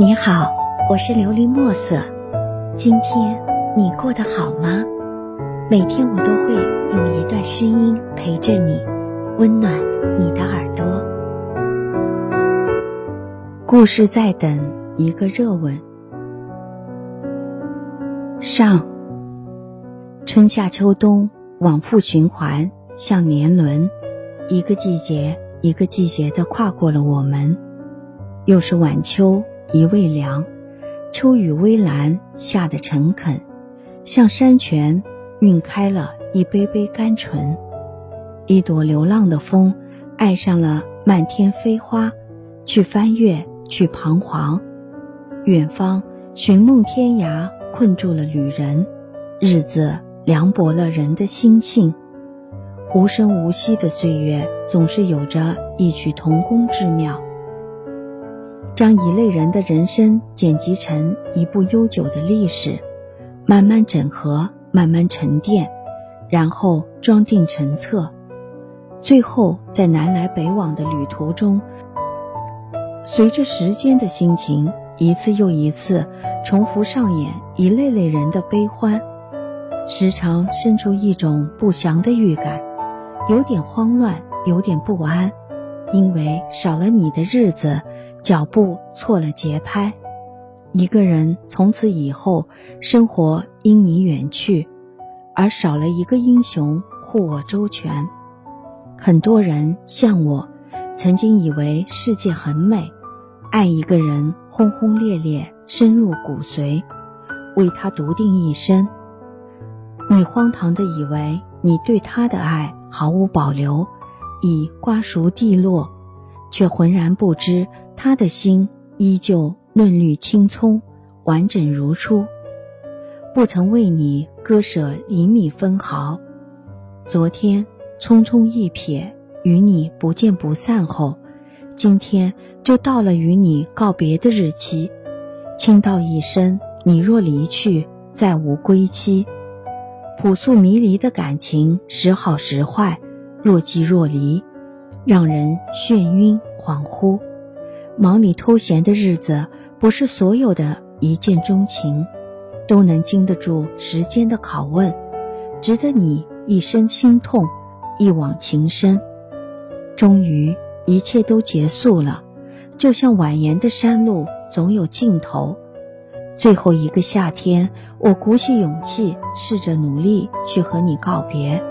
你好，我是琉璃墨色。今天你过得好吗？每天我都会用一段声音陪着你，温暖你的耳朵。故事在等一个热吻。上，春夏秋冬往复循环，像年轮，一个季节一个季节的跨过了我们。又是晚秋。一味凉，秋雨微澜，下的诚恳，像山泉晕开了一杯杯甘醇。一朵流浪的风，爱上了漫天飞花，去翻越，去彷徨。远方寻梦天涯，困住了旅人。日子凉薄了人的心性。无声无息的岁月，总是有着异曲同工之妙。将一类人的人生剪辑成一部悠久的历史，慢慢整合，慢慢沉淀，然后装订成册，最后在南来北往的旅途中，随着时间的心情，一次又一次重复上演一类类人的悲欢，时常生出一种不祥的预感，有点慌乱，有点不安，因为少了你的日子。脚步错了节拍，一个人从此以后生活因你远去，而少了一个英雄护我周全。很多人像我，曾经以为世界很美，爱一个人轰轰烈烈，深入骨髓，为他笃定一生。你荒唐的以为你对他的爱毫无保留，已瓜熟蒂落。却浑然不知，他的心依旧嫩绿青葱，完整如初，不曾为你割舍厘米分毫。昨天匆匆一瞥，与你不见不散后，今天就到了与你告别的日期。倾道一生，你若离去，再无归期。朴素迷离的感情，时好时坏，若即若离。让人眩晕恍惚，忙里偷闲的日子，不是所有的一见钟情，都能经得住时间的拷问，值得你一生心痛，一往情深。终于，一切都结束了，就像蜿蜒的山路，总有尽头。最后一个夏天，我鼓起勇气，试着努力去和你告别，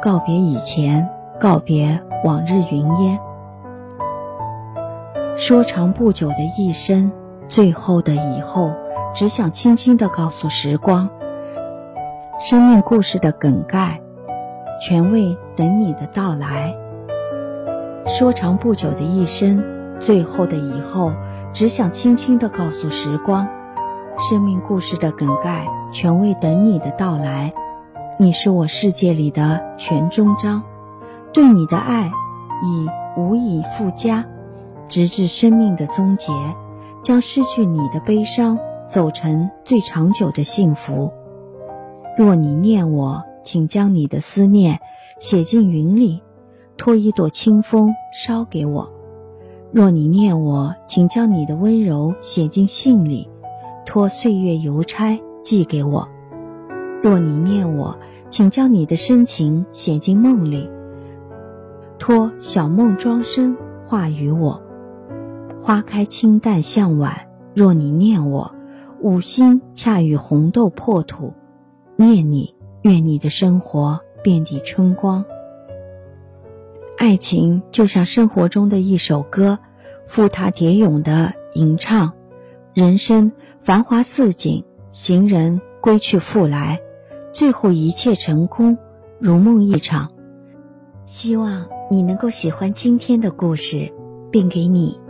告别以前，告别。往日云烟，说长不久的一生，最后的以后，只想轻轻地告诉时光，生命故事的梗概，全为等你的到来。说长不久的一生，最后的以后，只想轻轻地告诉时光，生命故事的梗概，全为等你的到来。你是我世界里的全终章。对你的爱已无以复加，直至生命的终结，将失去你的悲伤走成最长久的幸福。若你念我，请将你的思念写进云里，托一朵清风捎给我；若你念我，请将你的温柔写进信里，托岁月邮差寄给我；若你念我，请将你的深情写进梦里。托小梦庄生话与我，花开清淡向晚。若你念我，五星恰与红豆破土。念你，愿你的生活遍地春光。爱情就像生活中的一首歌，赴沓蝶咏的吟唱。人生繁华似锦，行人归去复来，最后一切成空，如梦一场。希望。你能够喜欢今天的故事，并给你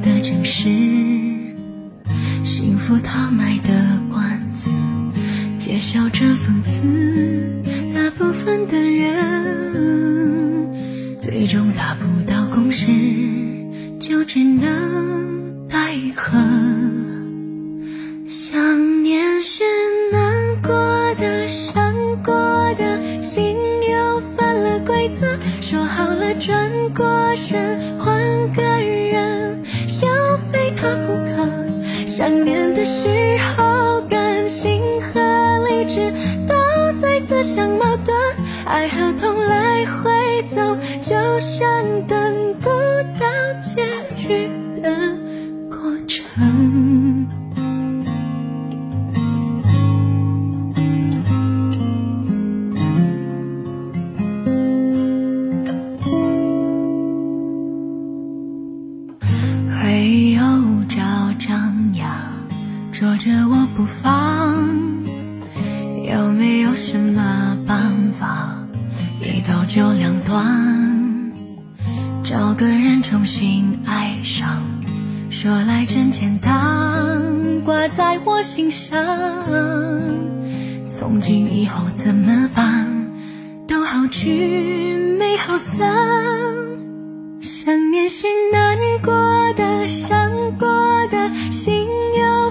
的城市，幸福他卖的关子，揭晓着讽刺。大部分的人，最终达不到共识，就只能自相矛盾，爱和痛来回走，就像等不到结局的过程。会有朝张牙捉着我不放，有没有什么办法一刀就两断？找个人重新爱上，说来真简单，挂在我心上。从今以后怎么办？都好聚没好散。想念是难过的，伤过的心又，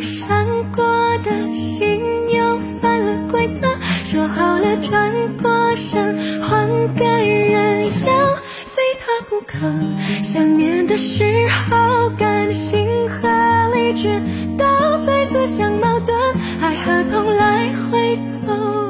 伤过的心又犯了规则，说好了转过身换个人，要非他不可。想念的时候，感性和理智都在自相矛盾，爱和痛来回走